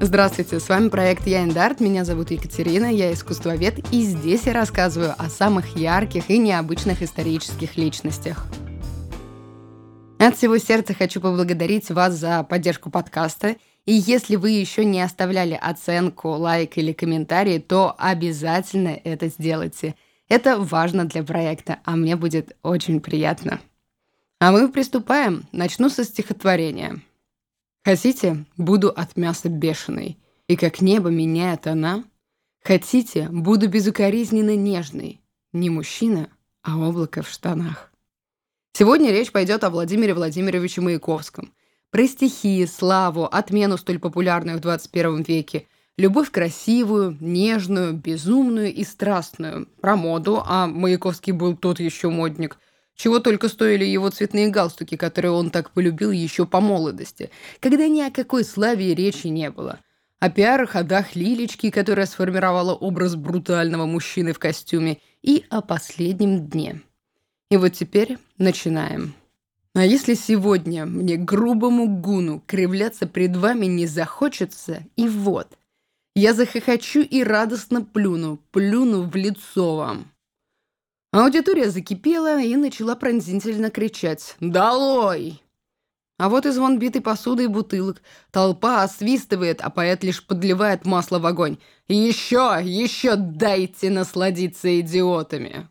Здравствуйте, с вами проект Я Индарт, меня зовут Екатерина, я искусствовед, и здесь я рассказываю о самых ярких и необычных исторических личностях. От всего сердца хочу поблагодарить вас за поддержку подкаста. И если вы еще не оставляли оценку, лайк или комментарий, то обязательно это сделайте. Это важно для проекта, а мне будет очень приятно. А мы приступаем. Начну со стихотворения. Хотите, буду от мяса бешеный, и как небо меняет она? Хотите, буду безукоризненно нежный, не мужчина, а облако в штанах. Сегодня речь пойдет о Владимире Владимировиче Маяковском. Про стихи, славу, отмену столь популярную в 21 веке, любовь красивую, нежную, безумную и страстную, про моду, а Маяковский был тот еще модник – чего только стоили его цветные галстуки, которые он так полюбил еще по молодости, когда ни о какой славе речи не было. О пиар-ходах Лилечки, которая сформировала образ брутального мужчины в костюме, и о последнем дне. И вот теперь начинаем. А если сегодня мне грубому гуну кривляться пред вами не захочется, и вот, я захохочу и радостно плюну, плюну в лицо вам. Аудитория закипела и начала пронзительно кричать «Долой!». А вот и звон битой посуды и бутылок. Толпа освистывает, а поэт лишь подливает масло в огонь. «Еще, еще дайте насладиться идиотами!»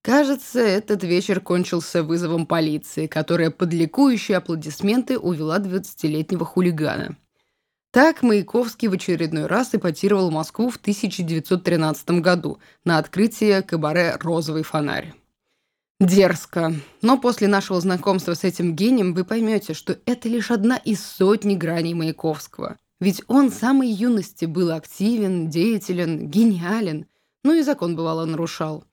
Кажется, этот вечер кончился вызовом полиции, которая под ликующие аплодисменты увела 20-летнего хулигана. Так Маяковский в очередной раз эпатировал Москву в 1913 году на открытие кабаре «Розовый фонарь». Дерзко. Но после нашего знакомства с этим гением вы поймете, что это лишь одна из сотни граней Маяковского. Ведь он с самой юности был активен, деятелен, гениален. Ну и закон бывало нарушал.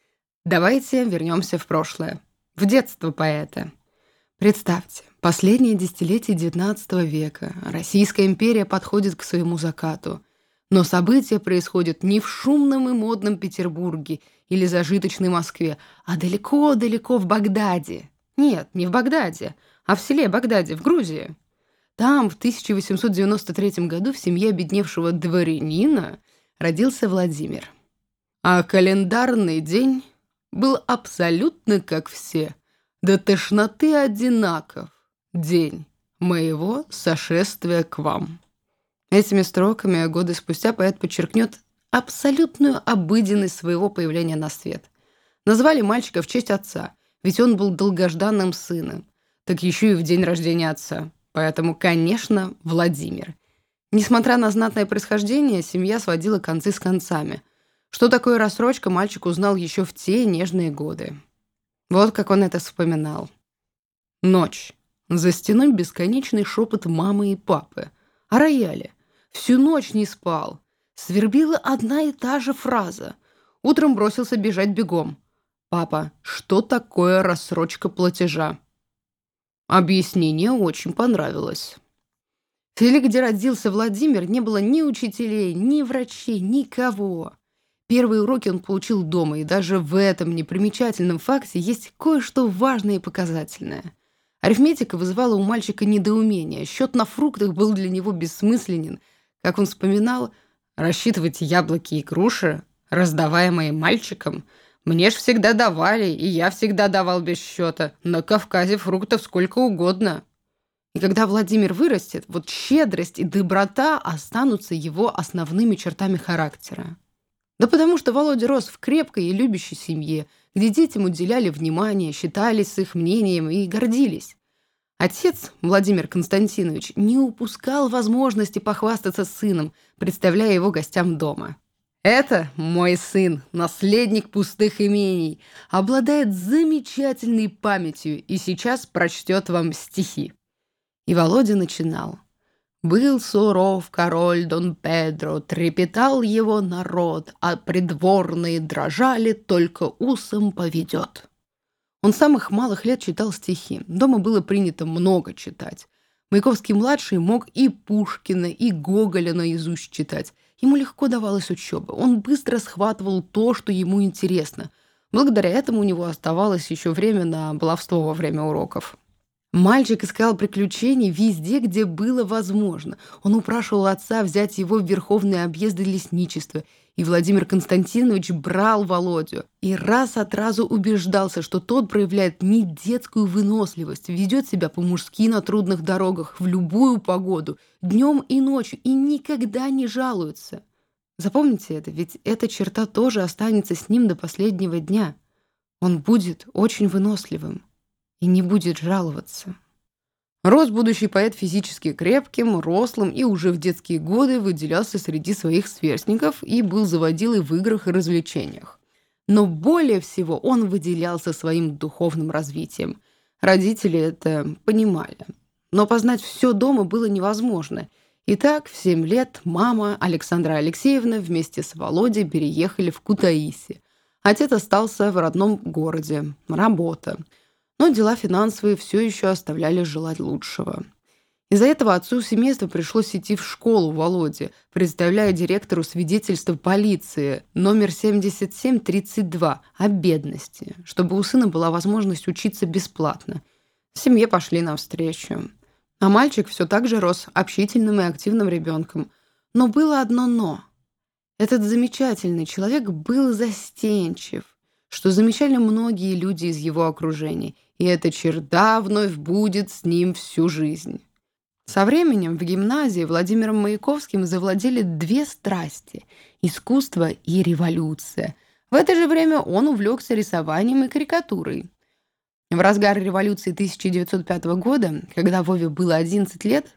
Давайте вернемся в прошлое. В детство поэта. Представьте, последнее десятилетие XIX века. Российская империя подходит к своему закату. Но события происходят не в шумном и модном Петербурге или зажиточной Москве, а далеко-далеко в Багдаде. Нет, не в Багдаде, а в селе Багдаде, в Грузии. Там в 1893 году в семье обедневшего дворянина родился Владимир. А календарный день был абсолютно как все – до тошноты одинаков день моего сошествия к вам». Этими строками годы спустя поэт подчеркнет абсолютную обыденность своего появления на свет. Назвали мальчика в честь отца, ведь он был долгожданным сыном, так еще и в день рождения отца. Поэтому, конечно, Владимир. Несмотря на знатное происхождение, семья сводила концы с концами. Что такое рассрочка, мальчик узнал еще в те нежные годы. Вот как он это вспоминал. Ночь. За стеной бесконечный шепот мамы и папы. О рояле. Всю ночь не спал. Свербила одна и та же фраза. Утром бросился бежать бегом. «Папа, что такое рассрочка платежа?» Объяснение очень понравилось. В селе, где родился Владимир, не было ни учителей, ни врачей, никого. Первые уроки он получил дома, и даже в этом непримечательном факте есть кое-что важное и показательное. Арифметика вызывала у мальчика недоумение. Счет на фруктах был для него бессмысленен. Как он вспоминал, рассчитывать яблоки и груши, раздаваемые мальчиком, мне ж всегда давали, и я всегда давал без счета. На Кавказе фруктов сколько угодно. И когда Владимир вырастет, вот щедрость и доброта останутся его основными чертами характера. Да потому что Володя рос в крепкой и любящей семье, где детям уделяли внимание, считались их мнением и гордились. Отец, Владимир Константинович, не упускал возможности похвастаться сыном, представляя его гостям дома. «Это мой сын, наследник пустых имений, обладает замечательной памятью и сейчас прочтет вам стихи». И Володя начинал. Был суров король Дон Педро, трепетал его народ, а придворные дрожали, только усом поведет. Он с самых малых лет читал стихи. Дома было принято много читать. Маяковский-младший мог и Пушкина, и Гоголя наизусть читать. Ему легко давалась учеба. Он быстро схватывал то, что ему интересно. Благодаря этому у него оставалось еще время на баловство во время уроков. Мальчик искал приключений везде, где было возможно. Он упрашивал отца взять его в верховные объезды лесничества, и Владимир Константинович брал Володю и раз от разу убеждался, что тот проявляет не детскую выносливость, ведет себя по-мужски на трудных дорогах в любую погоду, днем и ночью, и никогда не жалуется. Запомните это, ведь эта черта тоже останется с ним до последнего дня. Он будет очень выносливым и не будет жаловаться. Рос будущий поэт физически крепким, рослым и уже в детские годы выделялся среди своих сверстников и был заводилой в играх и развлечениях. Но более всего он выделялся своим духовным развитием. Родители это понимали. Но познать все дома было невозможно. Итак, в семь лет мама Александра Алексеевна вместе с Володей переехали в Кутаиси. Отец остался в родном городе. Работа но дела финансовые все еще оставляли желать лучшего. Из-за этого отцу семейства пришлось идти в школу Володе, представляя директору свидетельство полиции номер 7732 о бедности, чтобы у сына была возможность учиться бесплатно. В семье пошли навстречу. А мальчик все так же рос общительным и активным ребенком. Но было одно «но». Этот замечательный человек был застенчив, что замечали многие люди из его окружения – и эта черта вновь будет с ним всю жизнь. Со временем в гимназии Владимиром Маяковским завладели две страсти – искусство и революция. В это же время он увлекся рисованием и карикатурой. В разгар революции 1905 года, когда Вове было 11 лет,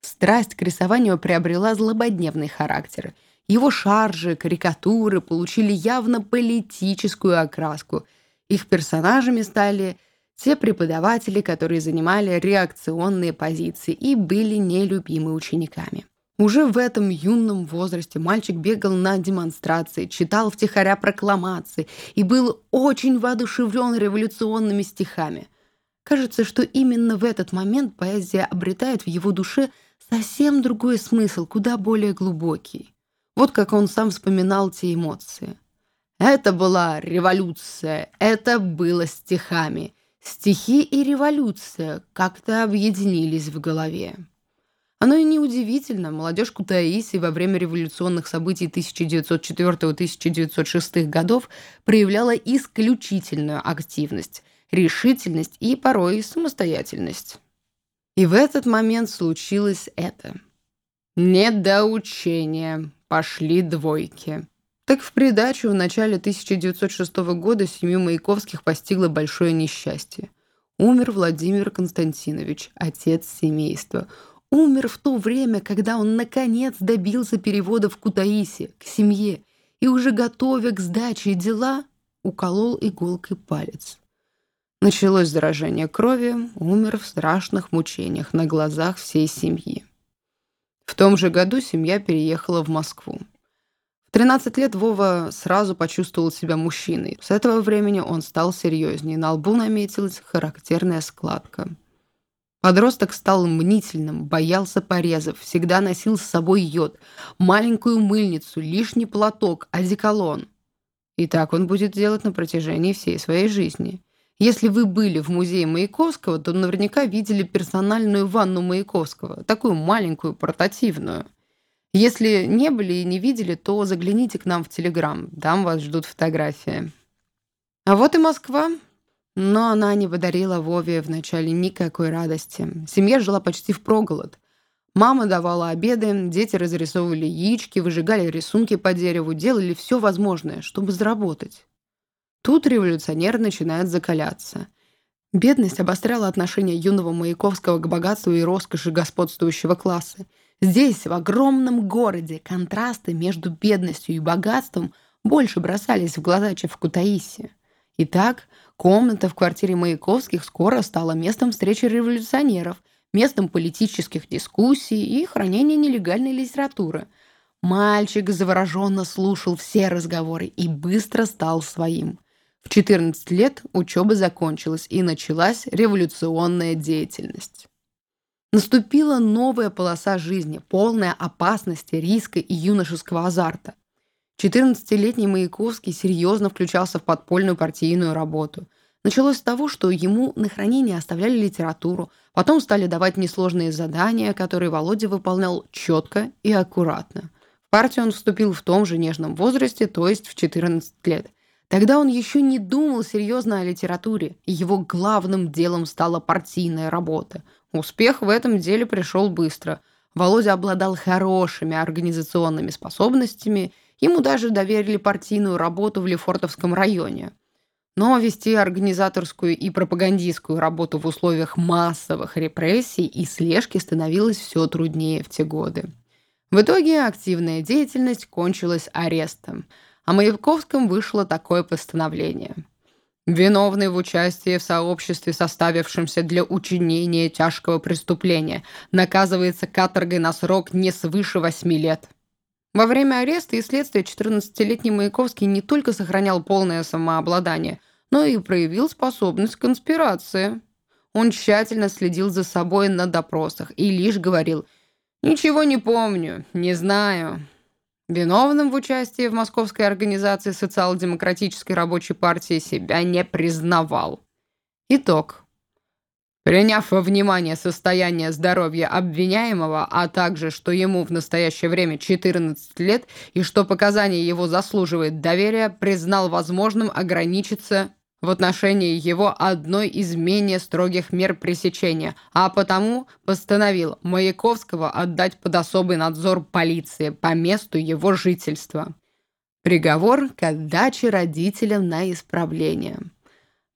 страсть к рисованию приобрела злободневный характер. Его шаржи, карикатуры получили явно политическую окраску. Их персонажами стали те преподаватели, которые занимали реакционные позиции и были нелюбимы учениками. Уже в этом юном возрасте мальчик бегал на демонстрации, читал втихаря прокламации и был очень воодушевлен революционными стихами. Кажется, что именно в этот момент поэзия обретает в его душе совсем другой смысл, куда более глубокий. Вот как он сам вспоминал те эмоции. «Это была революция, это было стихами. Стихи и революция как-то объединились в голове. Оно и неудивительно, молодежь Кутаиси во время революционных событий 1904-1906 годов проявляла исключительную активность, решительность и порой самостоятельность. И в этот момент случилось это. Недоучение. Пошли двойки. Так в придачу в начале 1906 года семью Маяковских постигло большое несчастье. Умер Владимир Константинович, отец семейства. Умер в то время, когда он наконец добился перевода в Кутаиси, к семье, и уже готовя к сдаче дела, уколол иголкой палец. Началось заражение крови, умер в страшных мучениях на глазах всей семьи. В том же году семья переехала в Москву. В 13 лет Вова сразу почувствовал себя мужчиной. С этого времени он стал серьезнее. На лбу наметилась характерная складка. Подросток стал мнительным, боялся порезов, всегда носил с собой йод, маленькую мыльницу, лишний платок, одеколон. И так он будет делать на протяжении всей своей жизни. Если вы были в музее Маяковского, то наверняка видели персональную ванну Маяковского, такую маленькую, портативную. Если не были и не видели, то загляните к нам в Телеграм. Там вас ждут фотографии. А вот и Москва. Но она не подарила Вове вначале никакой радости. Семья жила почти в проголод. Мама давала обеды, дети разрисовывали яички, выжигали рисунки по дереву, делали все возможное, чтобы заработать. Тут революционер начинает закаляться. Бедность обостряла отношение юного Маяковского к богатству и роскоши господствующего класса. Здесь, в огромном городе, контрасты между бедностью и богатством больше бросались в глаза, чем в Кутаиси. Итак, комната в квартире Маяковских скоро стала местом встречи революционеров, местом политических дискуссий и хранения нелегальной литературы. Мальчик завороженно слушал все разговоры и быстро стал своим. В 14 лет учеба закончилась и началась революционная деятельность. Наступила новая полоса жизни, полная опасности, риска и юношеского азарта. 14-летний Маяковский серьезно включался в подпольную партийную работу. Началось с того, что ему на хранение оставляли литературу, потом стали давать несложные задания, которые Володя выполнял четко и аккуратно. В партию он вступил в том же нежном возрасте, то есть в 14 лет. Тогда он еще не думал серьезно о литературе, и его главным делом стала партийная работа. Успех в этом деле пришел быстро. Володя обладал хорошими организационными способностями, ему даже доверили партийную работу в Лефортовском районе – но вести организаторскую и пропагандистскую работу в условиях массовых репрессий и слежки становилось все труднее в те годы. В итоге активная деятельность кончилась арестом, а Маяковском вышло такое постановление. Виновный в участии в сообществе, составившемся для учинения тяжкого преступления, наказывается каторгой на срок не свыше восьми лет. Во время ареста и следствия 14-летний Маяковский не только сохранял полное самообладание, но и проявил способность к конспирации. Он тщательно следил за собой на допросах и лишь говорил «Ничего не помню, не знаю». Виновным в участии в московской организации социал-демократической рабочей партии себя не признавал. Итог. Приняв во внимание состояние здоровья обвиняемого, а также, что ему в настоящее время 14 лет и что показания его заслуживает доверия, признал возможным ограничиться в отношении его одной из менее строгих мер пресечения, а потому постановил Маяковского отдать под особый надзор полиции по месту его жительства. Приговор к отдаче родителям на исправление.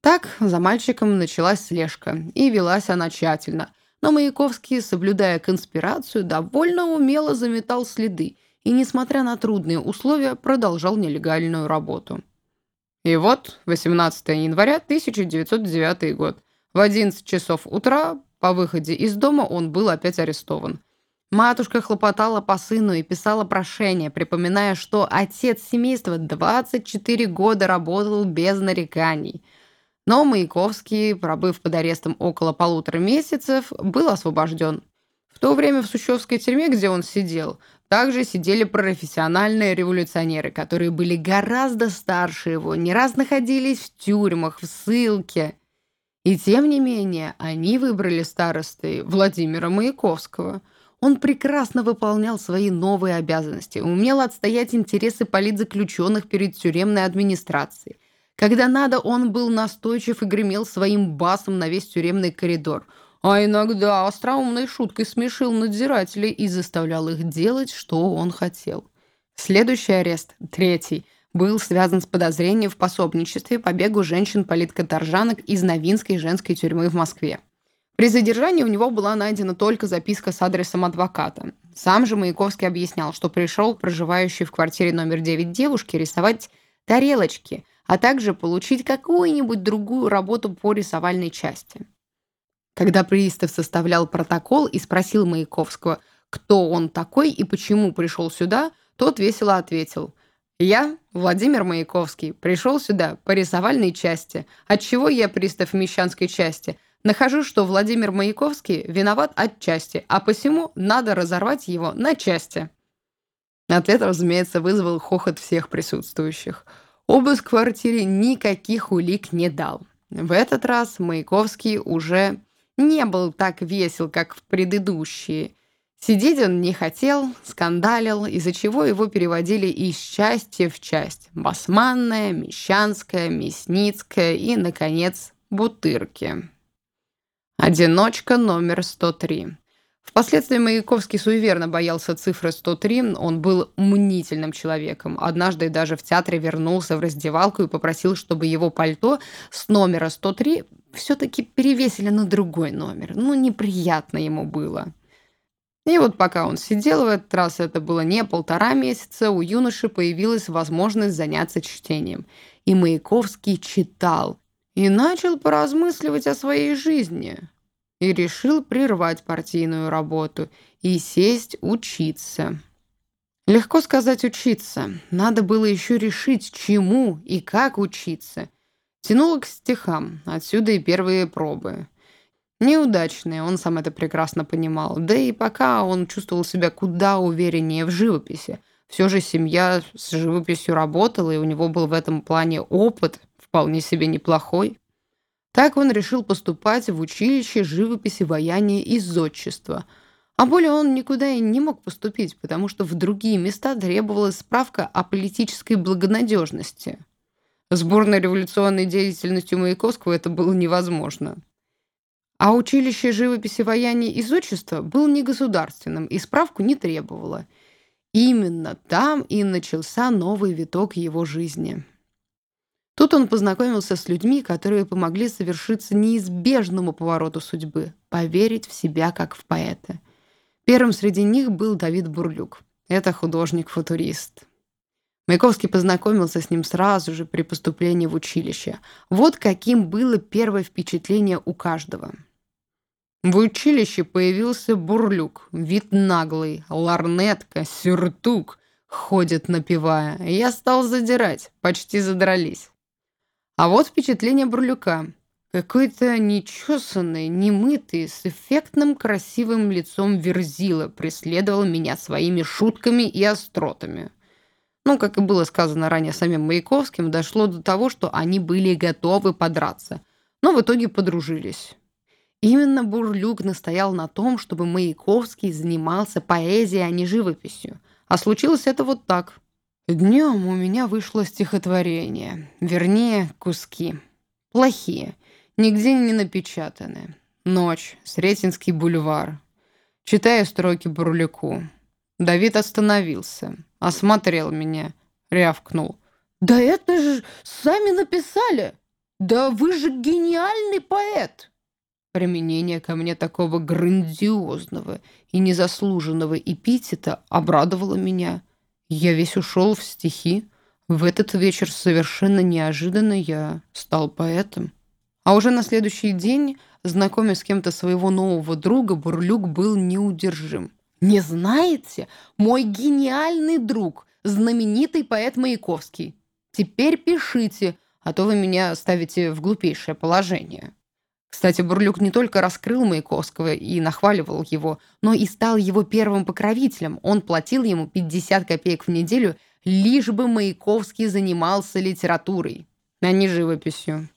Так за мальчиком началась слежка, и велась она тщательно. Но Маяковский, соблюдая конспирацию, довольно умело заметал следы и, несмотря на трудные условия, продолжал нелегальную работу. И вот 18 января 1909 год. В 11 часов утра по выходе из дома он был опять арестован. Матушка хлопотала по сыну и писала прошение, припоминая, что отец семейства 24 года работал без нареканий – но Маяковский, пробыв под арестом около полутора месяцев, был освобожден. В то время в Сущевской тюрьме, где он сидел, также сидели профессиональные революционеры, которые были гораздо старше его, не раз находились в тюрьмах, в ссылке. И тем не менее, они выбрали старостой Владимира Маяковского. Он прекрасно выполнял свои новые обязанности, умел отстоять интересы политзаключенных перед тюремной администрацией. Когда надо, он был настойчив и гремел своим басом на весь тюремный коридор. А иногда остроумной шуткой смешил надзирателей и заставлял их делать, что он хотел. Следующий арест, третий, был связан с подозрением в пособничестве побегу женщин-политкоторжанок из Новинской женской тюрьмы в Москве. При задержании у него была найдена только записка с адресом адвоката. Сам же Маяковский объяснял, что пришел проживающий в квартире номер 9 девушки рисовать тарелочки, а также получить какую-нибудь другую работу по рисовальной части. Когда пристав составлял протокол и спросил Маяковского, кто он такой и почему пришел сюда, тот весело ответил «Я, Владимир Маяковский, пришел сюда по рисовальной части. Отчего я пристав Мещанской части? Нахожу, что Владимир Маяковский виноват отчасти, а посему надо разорвать его на части». Ответ, разумеется, вызвал хохот всех присутствующих – Обыск в квартире никаких улик не дал. В этот раз Маяковский уже не был так весел, как в предыдущие. Сидеть он не хотел, скандалил, из-за чего его переводили из части в часть. Басманная, Мещанская, Мясницкая и, наконец, Бутырки. Одиночка номер 103. Впоследствии Маяковский суеверно боялся цифры 103, он был мнительным человеком. Однажды даже в театре вернулся в раздевалку и попросил, чтобы его пальто с номера 103 все-таки перевесили на другой номер. Ну, неприятно ему было. И вот пока он сидел в этот раз, это было не полтора месяца, у юноши появилась возможность заняться чтением. И Маяковский читал. И начал поразмысливать о своей жизни и решил прервать партийную работу и сесть учиться. Легко сказать учиться. Надо было еще решить, чему и как учиться. Тянуло к стихам, отсюда и первые пробы. Неудачные, он сам это прекрасно понимал. Да и пока он чувствовал себя куда увереннее в живописи. Все же семья с живописью работала, и у него был в этом плане опыт, вполне себе неплохой. Так он решил поступать в училище живописи, ваяния и зодчества. А более он никуда и не мог поступить, потому что в другие места требовалась справка о политической благонадежности. Сборной революционной деятельностью Маяковского это было невозможно. А училище живописи, ваяния и зодчества было негосударственным и справку не требовало. Именно там и начался новый виток его жизни. Тут он познакомился с людьми, которые помогли совершиться неизбежному повороту судьбы – поверить в себя как в поэта. Первым среди них был Давид Бурлюк. Это художник-футурист. Маяковский познакомился с ним сразу же при поступлении в училище. Вот каким было первое впечатление у каждого. В училище появился Бурлюк, вид наглый, ларнетка, сюртук, ходит напевая. Я стал задирать, почти задрались. А вот впечатление Бурлюка. Какой-то нечесанный, немытый, с эффектным красивым лицом верзила преследовал меня своими шутками и остротами. Ну, как и было сказано ранее самим Маяковским, дошло до того, что они были готовы подраться. Но в итоге подружились. Именно Бурлюк настоял на том, чтобы Маяковский занимался поэзией, а не живописью. А случилось это вот так. Днем у меня вышло стихотворение, вернее, куски. Плохие, нигде не напечатаны. Ночь, Сретенский бульвар. Читаю строки Бурлюку. Давид остановился, осмотрел меня, рявкнул. «Да это же сами написали! Да вы же гениальный поэт!» Применение ко мне такого грандиозного и незаслуженного эпитета обрадовало меня – я весь ушел в стихи. В этот вечер совершенно неожиданно я стал поэтом. А уже на следующий день, знакомясь с кем-то своего нового друга, Бурлюк был неудержим. «Не знаете? Мой гениальный друг, знаменитый поэт Маяковский. Теперь пишите, а то вы меня ставите в глупейшее положение». Кстати, Бурлюк не только раскрыл Маяковского и нахваливал его, но и стал его первым покровителем. Он платил ему 50 копеек в неделю, лишь бы Маяковский занимался литературой, а не живописью.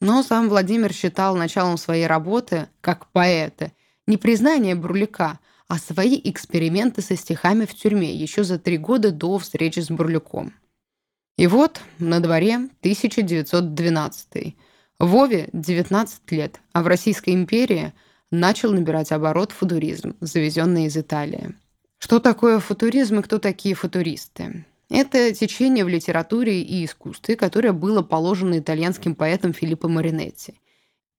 Но сам Владимир считал началом своей работы, как поэта, не признание Бурлюка, а свои эксперименты со стихами в тюрьме еще за три года до встречи с Бурлюком. И вот на дворе 1912 Вове 19 лет, а в Российской империи начал набирать оборот футуризм, завезенный из Италии. Что такое футуризм и кто такие футуристы? Это течение в литературе и искусстве, которое было положено итальянским поэтом Филиппо Маринетти.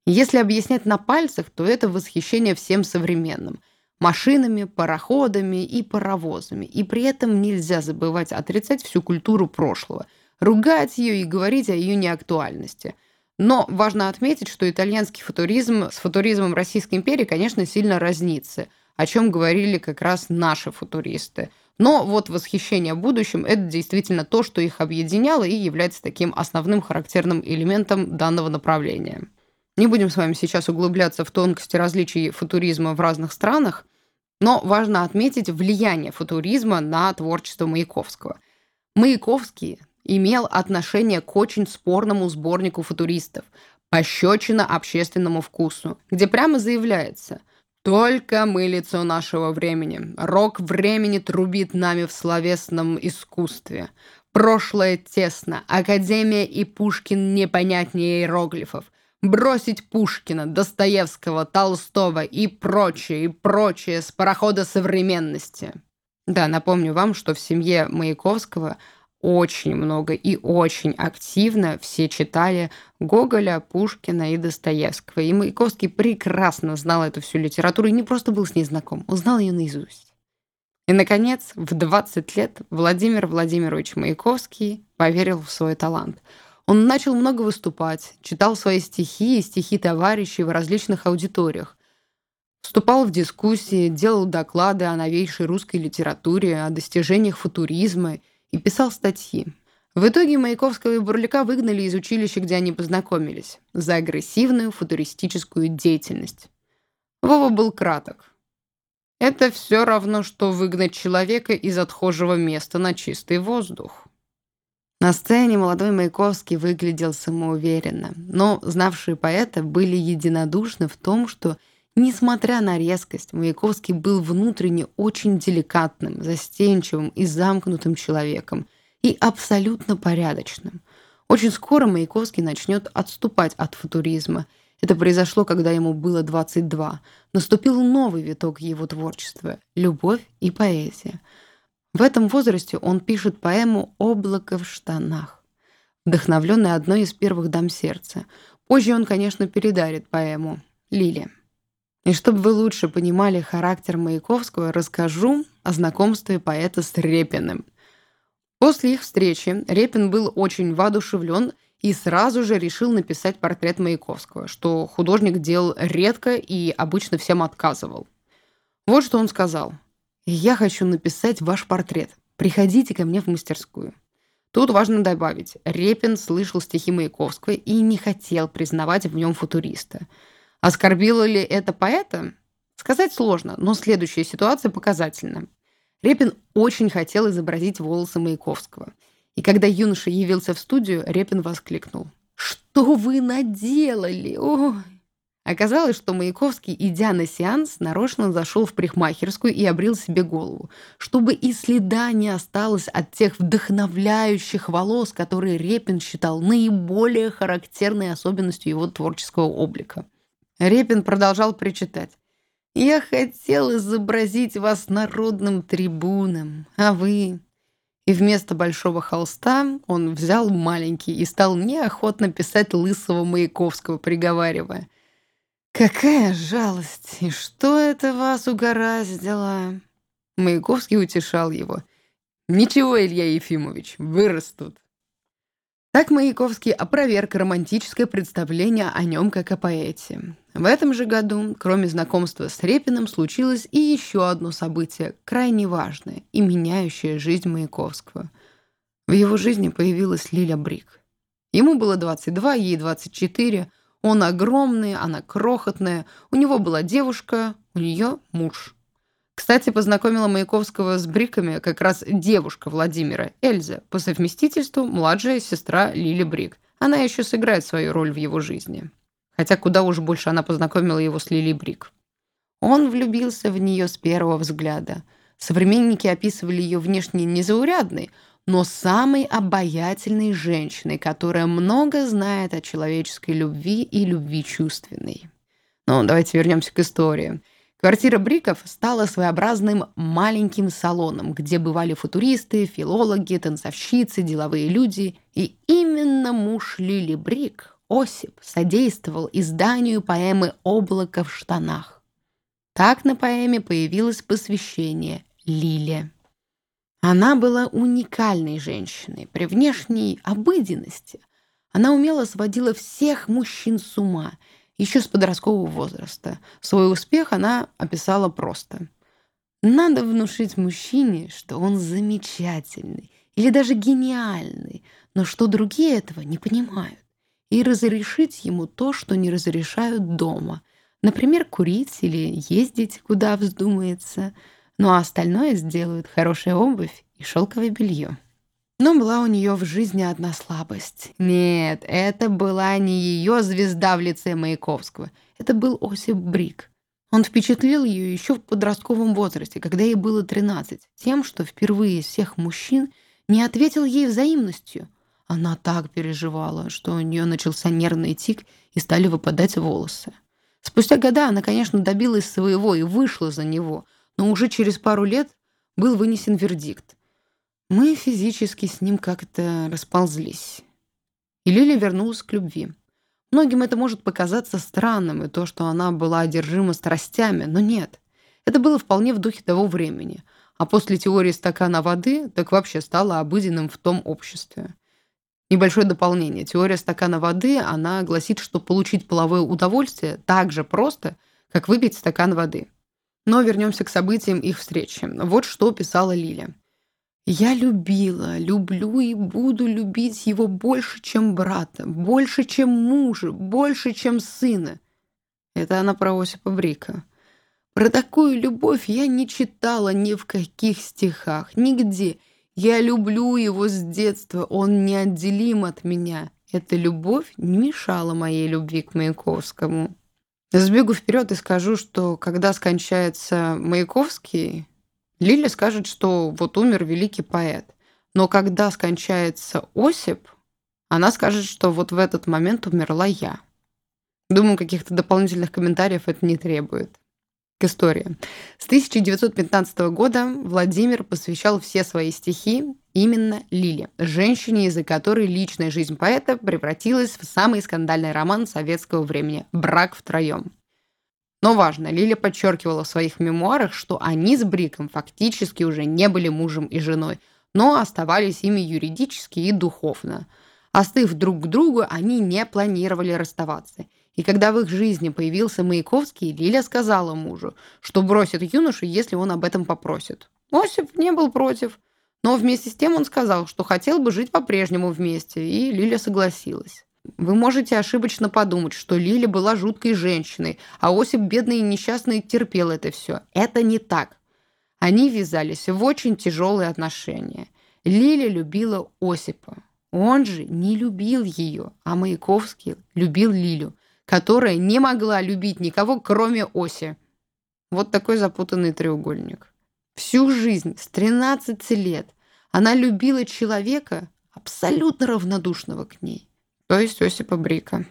Если объяснять на пальцах, то это восхищение всем современным – машинами, пароходами и паровозами. И при этом нельзя забывать отрицать всю культуру прошлого, ругать ее и говорить о ее неактуальности – но важно отметить, что итальянский футуризм с футуризмом Российской империи, конечно, сильно разнится, о чем говорили как раз наши футуристы. Но вот восхищение будущим – это действительно то, что их объединяло и является таким основным характерным элементом данного направления. Не будем с вами сейчас углубляться в тонкости различий футуризма в разных странах, но важно отметить влияние футуризма на творчество Маяковского. Маяковский имел отношение к очень спорному сборнику футуристов «Пощечина общественному вкусу», где прямо заявляется «Только мы лицо нашего времени. Рок времени трубит нами в словесном искусстве. Прошлое тесно. Академия и Пушкин непонятнее иероглифов. Бросить Пушкина, Достоевского, Толстого и прочее, и прочее с парохода современности». Да, напомню вам, что в семье Маяковского – очень много и очень активно все читали Гоголя, Пушкина и Достоевского. И Маяковский прекрасно знал эту всю литературу и не просто был с ней знаком, он знал ее наизусть. И, наконец, в 20 лет Владимир Владимирович Маяковский поверил в свой талант. Он начал много выступать, читал свои стихи и стихи товарищей в различных аудиториях, Вступал в дискуссии, делал доклады о новейшей русской литературе, о достижениях футуризма и писал статьи. В итоге Маяковского и Бурляка выгнали из училища, где они познакомились, за агрессивную футуристическую деятельность. Вова был краток. Это все равно, что выгнать человека из отхожего места на чистый воздух. На сцене молодой Маяковский выглядел самоуверенно, но знавшие поэта были единодушны в том, что, несмотря на резкость, Маяковский был внутренне очень деликатным, застенчивым и замкнутым человеком и абсолютно порядочным. Очень скоро Маяковский начнет отступать от футуризма. Это произошло, когда ему было 22. Наступил новый виток его творчества – любовь и поэзия – в этом возрасте он пишет поэму «Облако в штанах», вдохновленной одной из первых дам сердца. Позже он, конечно, передарит поэму «Лили». И чтобы вы лучше понимали характер Маяковского, расскажу о знакомстве поэта с Репиным. После их встречи Репин был очень воодушевлен и сразу же решил написать портрет Маяковского, что художник делал редко и обычно всем отказывал. Вот что он сказал – я хочу написать ваш портрет. Приходите ко мне в мастерскую. Тут важно добавить, Репин слышал стихи Маяковского и не хотел признавать в нем футуриста. Оскорбило ли это поэта? Сказать сложно, но следующая ситуация показательна. Репин очень хотел изобразить волосы Маяковского. И когда юноша явился в студию, Репин воскликнул. «Что вы наделали? Ой, Оказалось, что Маяковский, идя на сеанс, нарочно зашел в парикмахерскую и обрил себе голову, чтобы и следа не осталось от тех вдохновляющих волос, которые Репин считал наиболее характерной особенностью его творческого облика. Репин продолжал причитать. «Я хотел изобразить вас народным трибуном, а вы...» И вместо большого холста он взял маленький и стал неохотно писать лысого Маяковского, приговаривая. «Какая жалость! И что это вас угораздило?» Маяковский утешал его. «Ничего, Илья Ефимович, вырастут». Так Маяковский опроверг романтическое представление о нем как о поэте. В этом же году, кроме знакомства с Репиным, случилось и еще одно событие, крайне важное и меняющее жизнь Маяковского. В его жизни появилась Лиля Брик. Ему было 22, ей 24, он огромный, она крохотная. У него была девушка, у нее муж. Кстати, познакомила Маяковского с Бриками как раз девушка Владимира, Эльза, по совместительству младшая сестра Лили Брик. Она еще сыграет свою роль в его жизни. Хотя куда уж больше она познакомила его с Лили Брик. Он влюбился в нее с первого взгляда. Современники описывали ее внешне незаурядной, но самой обаятельной женщиной, которая много знает о человеческой любви и любви чувственной. Ну, давайте вернемся к истории. Квартира Бриков стала своеобразным маленьким салоном, где бывали футуристы, филологи, танцовщицы, деловые люди. И именно муж Лили Брик, Осип, содействовал изданию поэмы «Облако в штанах». Так на поэме появилось посвящение Лиле. Она была уникальной женщиной при внешней обыденности. Она умело сводила всех мужчин с ума, еще с подросткового возраста. Свой успех она описала просто. Надо внушить мужчине, что он замечательный или даже гениальный, но что другие этого не понимают, и разрешить ему то, что не разрешают дома. Например, курить или ездить, куда вздумается – ну а остальное сделают хорошая обувь и шелковое белье. Но была у нее в жизни одна слабость. Нет, это была не ее звезда в лице Маяковского. Это был Осип Брик. Он впечатлил ее еще в подростковом возрасте, когда ей было 13, тем, что впервые из всех мужчин не ответил ей взаимностью. Она так переживала, что у нее начался нервный тик и стали выпадать волосы. Спустя года она, конечно, добилась своего и вышла за него, но уже через пару лет был вынесен вердикт. Мы физически с ним как-то расползлись. И Лиля вернулась к любви. Многим это может показаться странным, и то, что она была одержима страстями, но нет. Это было вполне в духе того времени. А после теории стакана воды так вообще стало обыденным в том обществе. Небольшое дополнение. Теория стакана воды, она гласит, что получить половое удовольствие так же просто, как выпить стакан воды. Но вернемся к событиям их встречи. Вот что писала Лиля. «Я любила, люблю и буду любить его больше, чем брата, больше, чем мужа, больше, чем сына». Это она про Осипа Брика. Про такую любовь я не читала ни в каких стихах, нигде, Я люблю его с детства, он неотделим от меня. Эта любовь не мешала моей любви к Маяковскому. Сбегу вперед и скажу, что когда скончается Маяковский, Лиля скажет, что вот умер великий поэт. Но когда скончается Осип, она скажет, что вот в этот момент умерла я. Думаю, каких-то дополнительных комментариев это не требует. К истории. С 1915 года Владимир посвящал все свои стихи именно Лиле, женщине, из-за которой личная жизнь поэта превратилась в самый скандальный роман советского времени «Брак втроем». Но важно, Лиля подчеркивала в своих мемуарах, что они с Бриком фактически уже не были мужем и женой, но оставались ими юридически и духовно. Остыв друг к другу, они не планировали расставаться. И когда в их жизни появился Маяковский, Лиля сказала мужу, что бросит юношу, если он об этом попросит. Осип не был против. Но вместе с тем он сказал, что хотел бы жить по-прежнему вместе, и Лиля согласилась. Вы можете ошибочно подумать, что Лиля была жуткой женщиной, а Осип, бедный и несчастный, терпел это все. Это не так. Они ввязались в очень тяжелые отношения. Лиля любила Осипа. Он же не любил ее, а Маяковский любил Лилю, которая не могла любить никого, кроме Оси. Вот такой запутанный треугольник. Всю жизнь, с 13 лет, она любила человека, абсолютно равнодушного к ней, то есть Осипа Брика.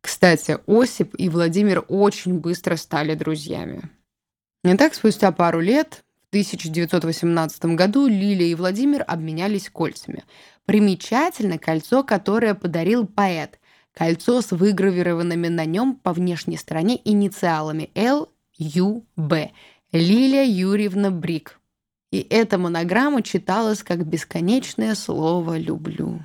Кстати, Осип и Владимир очень быстро стали друзьями. Не так спустя пару лет, в 1918 году, Лилия и Владимир обменялись кольцами. Примечательно кольцо, которое подарил поэт. Кольцо с выгравированными на нем по внешней стороне инициалами Л, Ю, Б. Лилия Юрьевна Брик. И эта монограмма читалась как бесконечное слово «люблю».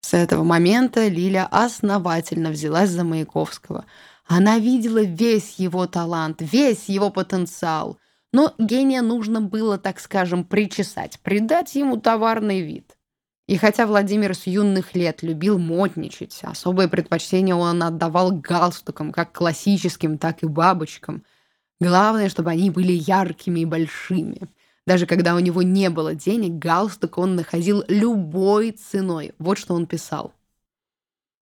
С этого момента Лиля основательно взялась за Маяковского. Она видела весь его талант, весь его потенциал. Но гения нужно было, так скажем, причесать, придать ему товарный вид. И хотя Владимир с юных лет любил модничать, особое предпочтение он отдавал галстукам, как классическим, так и бабочкам. Главное, чтобы они были яркими и большими. Даже когда у него не было денег, галстук он находил любой ценой. Вот что он писал.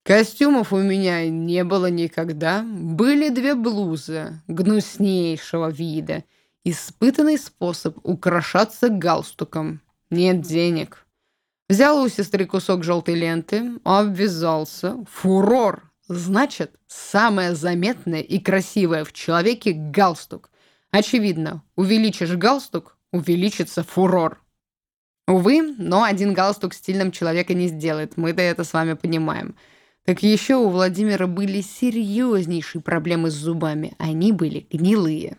Костюмов у меня не было никогда. Были две блузы гнуснейшего вида. Испытанный способ украшаться галстуком. Нет денег. Взял у сестры кусок желтой ленты, обвязался. Фурор! Значит, самое заметное и красивое в человеке – галстук. Очевидно, увеличишь галстук – увеличится фурор. Увы, но один галстук стильным человека не сделает. Мы-то это с вами понимаем. Так еще у Владимира были серьезнейшие проблемы с зубами. Они были гнилые.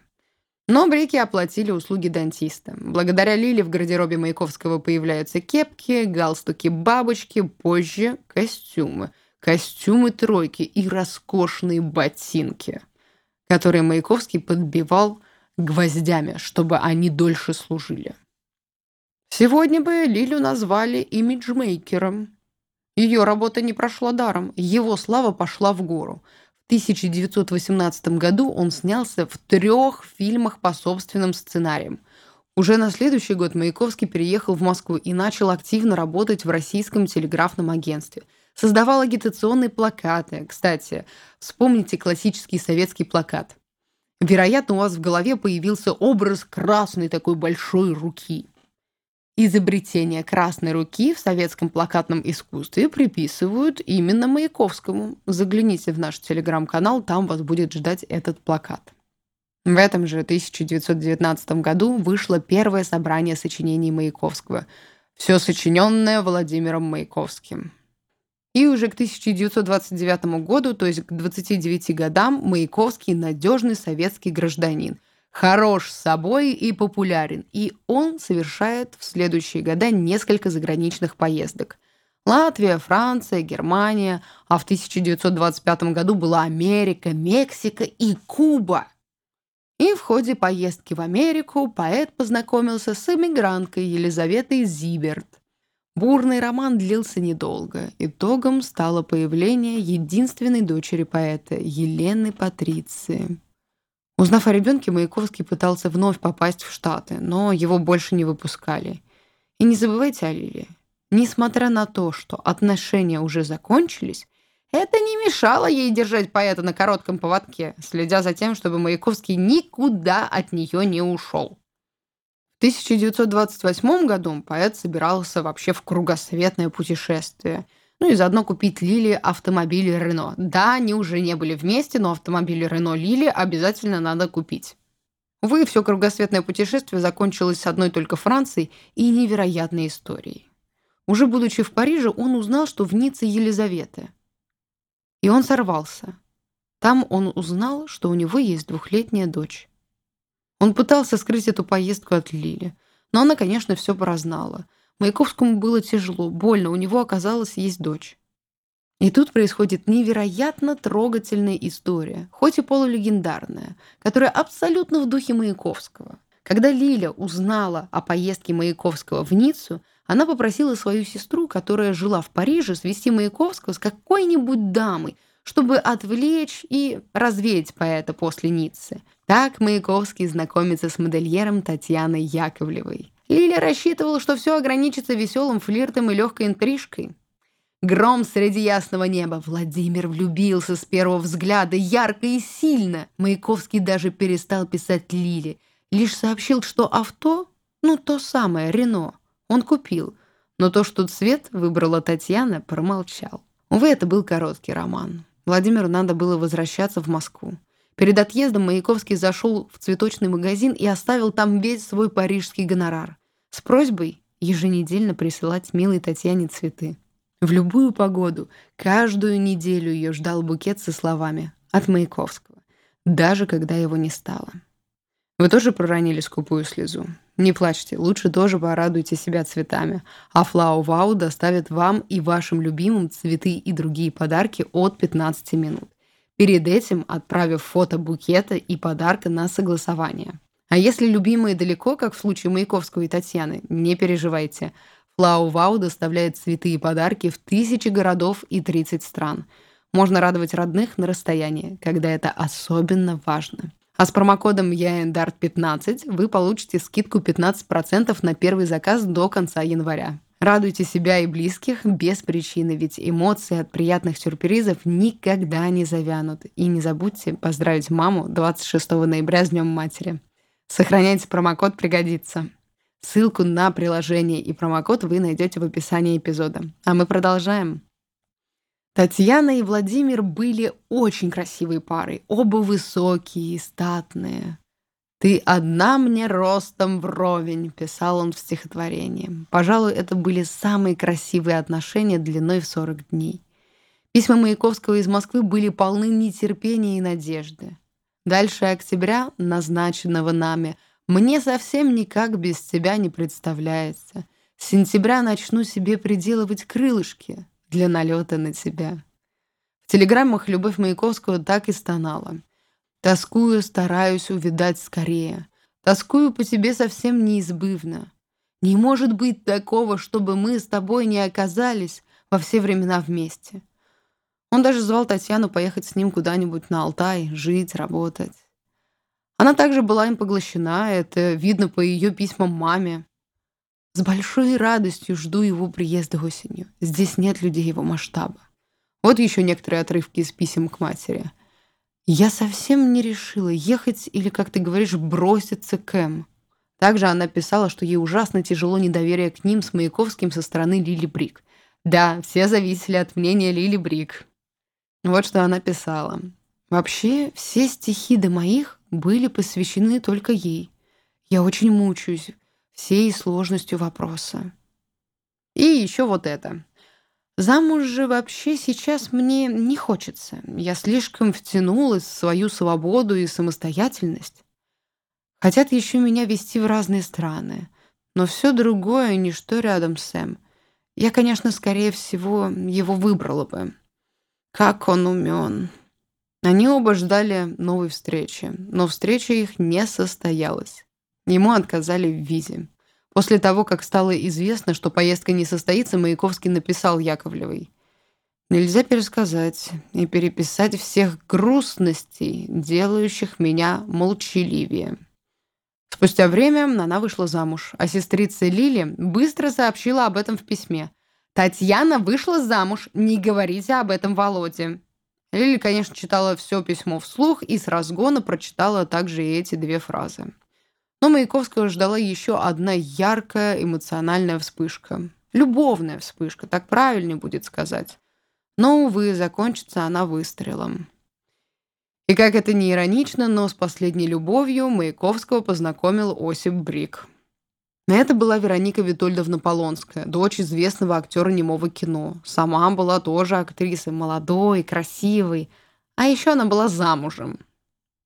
Но Брики оплатили услуги дантиста. Благодаря Лиле в гардеробе Маяковского появляются кепки, галстуки-бабочки, позже костюмы. Костюмы-тройки и роскошные ботинки, которые Маяковский подбивал гвоздями, чтобы они дольше служили. Сегодня бы Лилю назвали имиджмейкером. Ее работа не прошла даром, его слава пошла в гору – 1918 году он снялся в трех фильмах по собственным сценариям. Уже на следующий год Маяковский переехал в Москву и начал активно работать в российском телеграфном агентстве. Создавал агитационные плакаты. Кстати, вспомните классический советский плакат. Вероятно, у вас в голове появился образ красной такой большой руки – Изобретение красной руки в советском плакатном искусстве приписывают именно Маяковскому. Загляните в наш телеграм-канал, там вас будет ждать этот плакат. В этом же 1919 году вышло первое собрание сочинений Маяковского. Все сочиненное Владимиром Маяковским. И уже к 1929 году, то есть к 29 годам, Маяковский надежный советский гражданин – хорош собой и популярен, и он совершает в следующие года несколько заграничных поездок. Латвия, Франция, Германия, а в 1925 году была Америка, Мексика и Куба. И в ходе поездки в Америку поэт познакомился с эмигранткой Елизаветой Зиберт. Бурный роман длился недолго. Итогом стало появление единственной дочери поэта Елены Патриции. Узнав о ребенке, Маяковский пытался вновь попасть в Штаты, но его больше не выпускали. И не забывайте о Лиле. Несмотря на то, что отношения уже закончились, это не мешало ей держать поэта на коротком поводке, следя за тем, чтобы Маяковский никуда от нее не ушел. В 1928 году поэт собирался вообще в кругосветное путешествие. Ну и заодно купить Лили автомобили Рено. Да, они уже не были вместе, но автомобили Рено Лили обязательно надо купить. Увы, все кругосветное путешествие закончилось с одной только Францией и невероятной историей. Уже будучи в Париже, он узнал, что в Ницце Елизавета – и он сорвался. Там он узнал, что у него есть двухлетняя дочь. Он пытался скрыть эту поездку от Лили, но она, конечно, все прознала. Маяковскому было тяжело, больно, у него оказалось есть дочь. И тут происходит невероятно трогательная история, хоть и полулегендарная, которая абсолютно в духе Маяковского. Когда Лиля узнала о поездке Маяковского в Ниццу, она попросила свою сестру, которая жила в Париже, свести Маяковского с какой-нибудь дамой, чтобы отвлечь и развеять поэта после Ниццы. Так Маяковский знакомится с модельером Татьяной Яковлевой. Лиля рассчитывала, что все ограничится веселым флиртом и легкой интрижкой. Гром среди ясного неба. Владимир влюбился с первого взгляда, ярко и сильно. Маяковский даже перестал писать Лиле. Лишь сообщил, что авто, ну то самое, Рено, он купил, но то, что цвет выбрала Татьяна, промолчал. Увы, это был короткий роман. Владимиру надо было возвращаться в Москву. Перед отъездом Маяковский зашел в цветочный магазин и оставил там весь свой парижский гонорар с просьбой еженедельно присылать милой Татьяне цветы. В любую погоду, каждую неделю ее ждал букет со словами «От Маяковского», даже когда его не стало. Вы тоже проронили скупую слезу? Не плачьте, лучше тоже порадуйте себя цветами. А Флау Вау доставит вам и вашим любимым цветы и другие подарки от 15 минут. Перед этим отправив фото букета и подарка на согласование. А если любимые далеко, как в случае Маяковского и Татьяны, не переживайте. Флау Вау доставляет цветы и подарки в тысячи городов и 30 стран. Можно радовать родных на расстоянии, когда это особенно важно. А с промокодом YAENDART15 вы получите скидку 15% на первый заказ до конца января. Радуйте себя и близких без причины, ведь эмоции от приятных сюрпризов никогда не завянут. И не забудьте поздравить маму 26 ноября с Днем Матери. Сохраняйте промокод «Пригодится». Ссылку на приложение и промокод вы найдете в описании эпизода. А мы продолжаем. Татьяна и Владимир были очень красивой парой, оба высокие и статные. «Ты одна мне ростом вровень», — писал он в стихотворении. Пожалуй, это были самые красивые отношения длиной в 40 дней. Письма Маяковского из Москвы были полны нетерпения и надежды. Дальше октября, назначенного нами, мне совсем никак без тебя не представляется. С сентября начну себе приделывать крылышки для налета на тебя. В телеграммах Любовь Маяковского так и стонала. «Тоскую, стараюсь увидать скорее. Тоскую по тебе совсем неизбывно. Не может быть такого, чтобы мы с тобой не оказались во все времена вместе». Он даже звал Татьяну поехать с ним куда-нибудь на Алтай, жить, работать. Она также была им поглощена, это видно по ее письмам маме. С большой радостью жду его приезда осенью. Здесь нет людей его масштаба. Вот еще некоторые отрывки из писем к матери. Я совсем не решила, ехать или, как ты говоришь, броситься к Эм. Также она писала, что ей ужасно тяжело недоверие к ним с Маяковским со стороны Лили Брик. Да, все зависели от мнения Лили Брик. Вот что она писала. Вообще, все стихи до моих были посвящены только ей. Я очень мучаюсь, всей сложностью вопроса. И еще вот это. Замуж же вообще сейчас мне не хочется. Я слишком втянулась в свою свободу и самостоятельность. Хотят еще меня вести в разные страны. Но все другое — ничто рядом с Сэм. Я, конечно, скорее всего, его выбрала бы. Как он умен. Они оба ждали новой встречи, но встреча их не состоялась. Ему отказали в визе. После того, как стало известно, что поездка не состоится, Маяковский написал Яковлевой. «Нельзя пересказать и переписать всех грустностей, делающих меня молчаливее. Спустя время она вышла замуж, а сестрица Лили быстро сообщила об этом в письме. «Татьяна вышла замуж, не говорите об этом Володе». Лили, конечно, читала все письмо вслух и с разгона прочитала также и эти две фразы. Но Маяковского ждала еще одна яркая эмоциональная вспышка. Любовная вспышка, так правильнее будет сказать. Но, увы, закончится она выстрелом. И как это не иронично, но с последней любовью Маяковского познакомил Осип Брик. Это была Вероника Витольдовна Полонская, дочь известного актера немого кино. Сама была тоже актрисой, молодой, красивой. А еще она была замужем.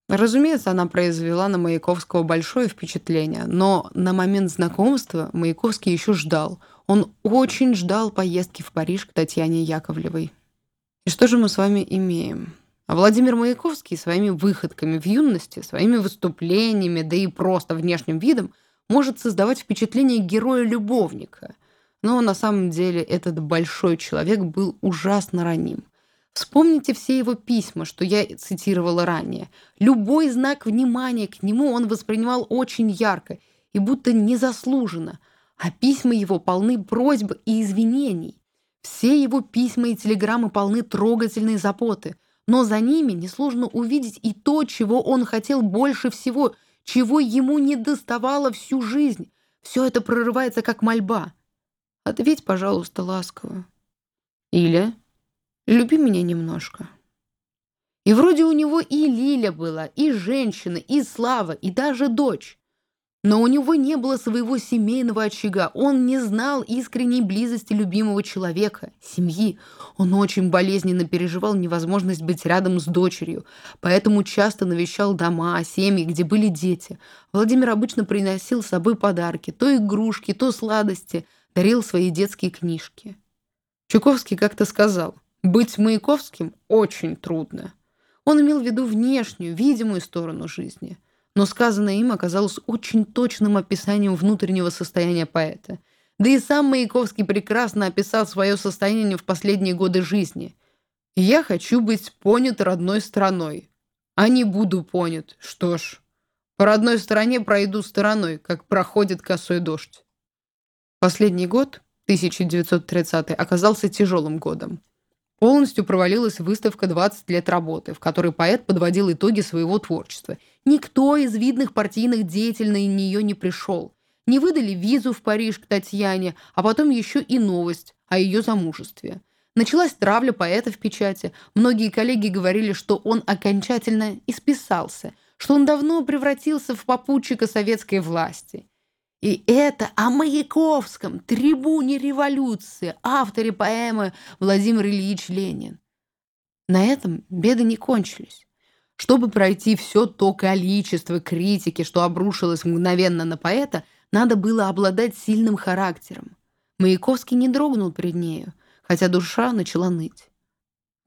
Разумеется, она произвела на Маяковского большое впечатление, но на момент знакомства Маяковский еще ждал. Он очень ждал поездки в Париж к Татьяне Яковлевой. И что же мы с вами имеем? А Владимир Маяковский своими выходками в юности, своими выступлениями, да и просто внешним видом может создавать впечатление героя-любовника. Но на самом деле этот большой человек был ужасно раним. Вспомните все его письма, что я цитировала ранее. Любой знак внимания к нему он воспринимал очень ярко и будто незаслуженно, а письма его полны просьб и извинений. Все его письма и телеграммы полны трогательной заботы – но за ними несложно увидеть и то, чего он хотел больше всего, чего ему не доставало всю жизнь. Все это прорывается как мольба. Ответь, пожалуйста, ласково. Или люби меня немножко. И вроде у него и Лиля была, и женщина, и Слава, и даже дочь. Но у него не было своего семейного очага. Он не знал искренней близости любимого человека, семьи. Он очень болезненно переживал невозможность быть рядом с дочерью, поэтому часто навещал дома, семьи, где были дети. Владимир обычно приносил с собой подарки, то игрушки, то сладости, дарил свои детские книжки. Чуковский как-то сказал, «Быть Маяковским очень трудно». Он имел в виду внешнюю, видимую сторону жизни – но сказанное им оказалось очень точным описанием внутреннего состояния поэта. Да и сам Маяковский прекрасно описал свое состояние в последние годы жизни. «Я хочу быть понят родной страной, а не буду понят. Что ж, по родной стороне пройду стороной, как проходит косой дождь». Последний год, 1930 оказался тяжелым годом. Полностью провалилась выставка «20 лет работы», в которой поэт подводил итоги своего творчества. Никто из видных партийных деятелей на нее не пришел. Не выдали визу в Париж к Татьяне, а потом еще и новость о ее замужестве. Началась травля поэта в печати. Многие коллеги говорили, что он окончательно исписался, что он давно превратился в попутчика советской власти. И это о Маяковском, трибуне революции, авторе поэмы Владимир Ильич Ленин. На этом беды не кончились. Чтобы пройти все то количество критики, что обрушилось мгновенно на поэта, надо было обладать сильным характером. Маяковский не дрогнул перед нею, хотя душа начала ныть.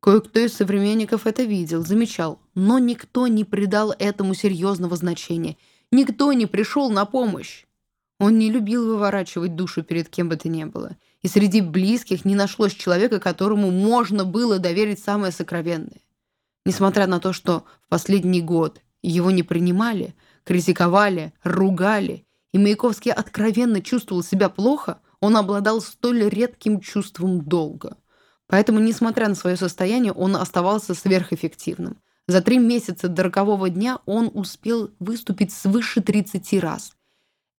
Кое-кто из современников это видел, замечал, но никто не придал этому серьезного значения, никто не пришел на помощь. Он не любил выворачивать душу перед кем бы то ни было. И среди близких не нашлось человека, которому можно было доверить самое сокровенное. Несмотря на то, что в последний год его не принимали, критиковали, ругали, и Маяковский откровенно чувствовал себя плохо, он обладал столь редким чувством долга. Поэтому, несмотря на свое состояние, он оставался сверхэффективным. За три месяца до рокового дня он успел выступить свыше 30 раз.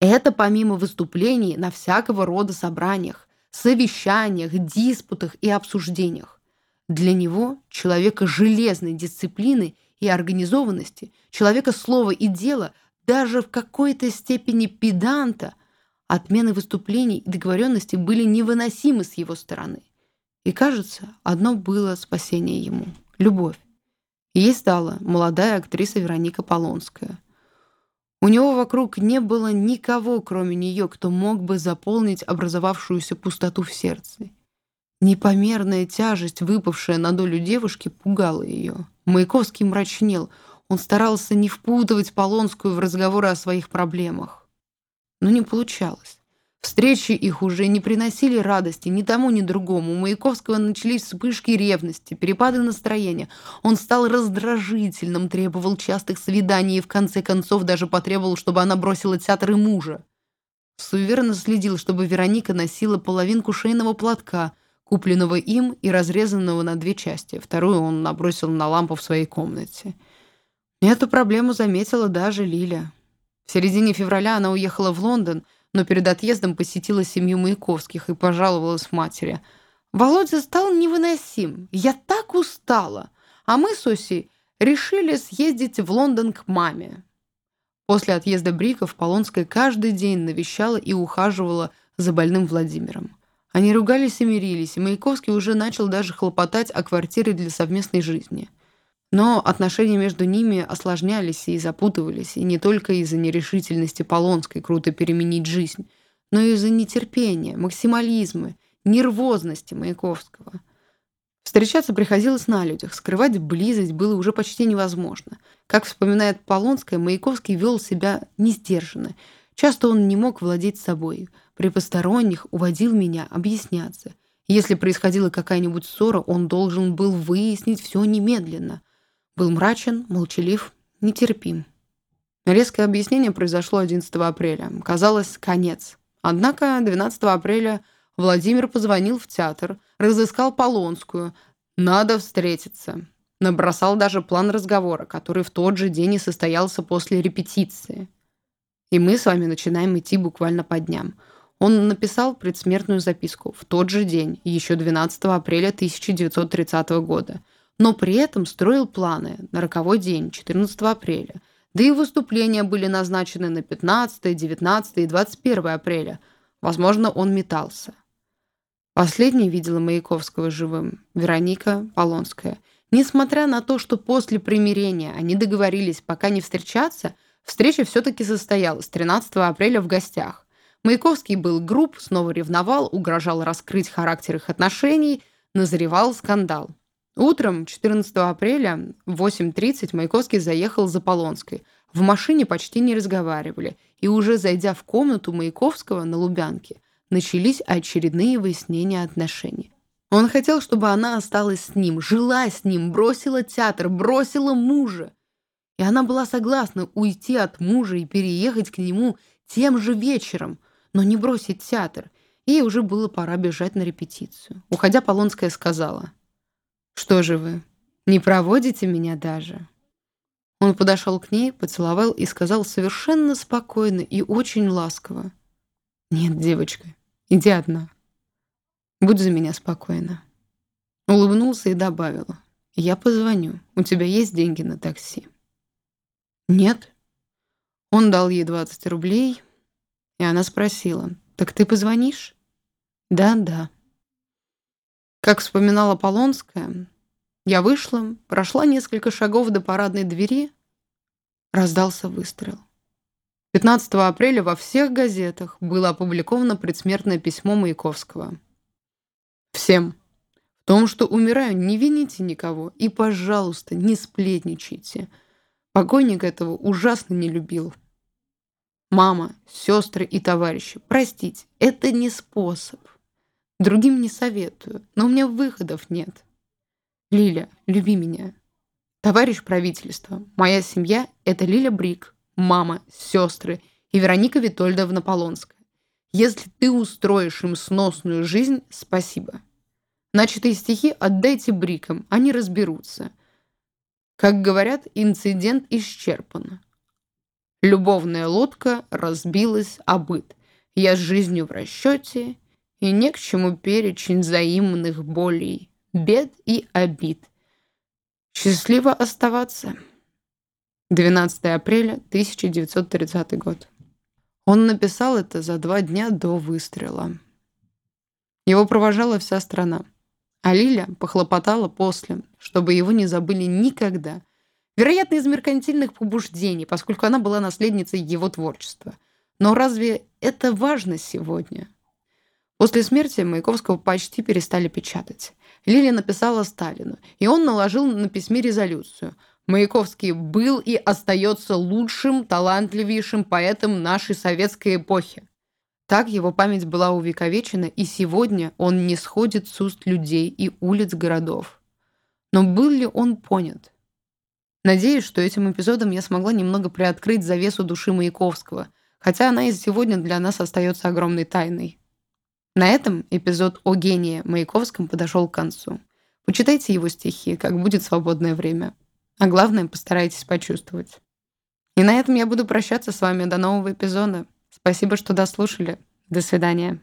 Это помимо выступлений на всякого рода собраниях, совещаниях, диспутах и обсуждениях. Для него, человека железной дисциплины и организованности, человека слова и дела, даже в какой-то степени педанта, отмены выступлений и договоренности были невыносимы с его стороны. И кажется, одно было спасение ему – любовь. Ей стала молодая актриса Вероника Полонская – у него вокруг не было никого, кроме нее, кто мог бы заполнить образовавшуюся пустоту в сердце. Непомерная тяжесть, выпавшая на долю девушки, пугала ее. Маяковский мрачнел. Он старался не впутывать Полонскую в разговоры о своих проблемах. Но не получалось. Встречи их уже не приносили радости ни тому, ни другому. У Маяковского начались вспышки ревности, перепады настроения. Он стал раздражительным, требовал частых свиданий и в конце концов даже потребовал, чтобы она бросила театр и мужа. Суверенно следил, чтобы Вероника носила половинку шейного платка, купленного им и разрезанного на две части. Вторую он набросил на лампу в своей комнате. Эту проблему заметила даже Лиля. В середине февраля она уехала в Лондон – но перед отъездом посетила семью Маяковских и пожаловалась матери. «Володя стал невыносим. Я так устала. А мы с Осей решили съездить в Лондон к маме». После отъезда Бриков Полонская каждый день навещала и ухаживала за больным Владимиром. Они ругались и мирились, и Маяковский уже начал даже хлопотать о квартире для совместной жизни – но отношения между ними осложнялись и запутывались, и не только из-за нерешительности Полонской круто переменить жизнь, но и из-за нетерпения, максимализма, нервозности Маяковского. Встречаться приходилось на людях, скрывать близость было уже почти невозможно. Как вспоминает Полонская, Маяковский вел себя несдержанно. Часто он не мог владеть собой. При посторонних уводил меня объясняться. Если происходила какая-нибудь ссора, он должен был выяснить все немедленно. Был мрачен, молчалив, нетерпим. Резкое объяснение произошло 11 апреля. Казалось, конец. Однако 12 апреля Владимир позвонил в театр, разыскал Полонскую. «Надо встретиться». Набросал даже план разговора, который в тот же день и состоялся после репетиции. И мы с вами начинаем идти буквально по дням. Он написал предсмертную записку в тот же день, еще 12 апреля 1930 года – но при этом строил планы на роковой день, 14 апреля. Да и выступления были назначены на 15, 19 и 21 апреля. Возможно, он метался. Последней видела Маяковского живым Вероника Полонская. Несмотря на то, что после примирения они договорились пока не встречаться, встреча все-таки состоялась 13 апреля в гостях. Маяковский был груб, снова ревновал, угрожал раскрыть характер их отношений, назревал скандал. Утром 14 апреля в 8.30 Маяковский заехал за Полонской. В машине почти не разговаривали, и уже зайдя в комнату Маяковского на Лубянке, начались очередные выяснения отношений. Он хотел, чтобы она осталась с ним, жила с ним, бросила театр, бросила мужа. И она была согласна уйти от мужа и переехать к нему тем же вечером, но не бросить театр. Ей уже было пора бежать на репетицию. Уходя, Полонская сказала – «Что же вы, не проводите меня даже?» Он подошел к ней, поцеловал и сказал совершенно спокойно и очень ласково. «Нет, девочка, иди одна. Будь за меня спокойна». Улыбнулся и добавил. «Я позвоню. У тебя есть деньги на такси?» «Нет». Он дал ей 20 рублей, и она спросила. «Так ты позвонишь?» «Да, да». Как вспоминала Полонская, я вышла, прошла несколько шагов до парадной двери, раздался выстрел. 15 апреля во всех газетах было опубликовано предсмертное письмо Маяковского. «Всем. В том, что умираю, не вините никого и, пожалуйста, не сплетничайте. Покойник этого ужасно не любил. Мама, сестры и товарищи, простите, это не способ. Другим не советую, но у меня выходов нет. Лиля, люби меня. Товарищ правительства, моя семья — это Лиля Брик, мама, сестры и Вероника Витольдовна Полонская. Если ты устроишь им сносную жизнь, спасибо. Начатые стихи отдайте Брикам, они разберутся. Как говорят, инцидент исчерпан. Любовная лодка разбилась о быт. Я с жизнью в расчете — и не к чему перечень взаимных болей, бед и обид. Счастливо оставаться. 12 апреля 1930 год. Он написал это за два дня до выстрела. Его провожала вся страна. А Лиля похлопотала после, чтобы его не забыли никогда. Вероятно, из меркантильных побуждений, поскольку она была наследницей его творчества. Но разве это важно сегодня? После смерти Маяковского почти перестали печатать. Лилия написала Сталину, и он наложил на письме резолюцию. Маяковский был и остается лучшим, талантливейшим поэтом нашей советской эпохи. Так его память была увековечена, и сегодня он не сходит с уст людей и улиц городов. Но был ли он понят? Надеюсь, что этим эпизодом я смогла немного приоткрыть завесу души Маяковского, хотя она и сегодня для нас остается огромной тайной. На этом эпизод о гении Маяковском подошел к концу. Почитайте его стихи, как будет свободное время. А главное, постарайтесь почувствовать. И на этом я буду прощаться с вами до нового эпизода. Спасибо, что дослушали. До свидания.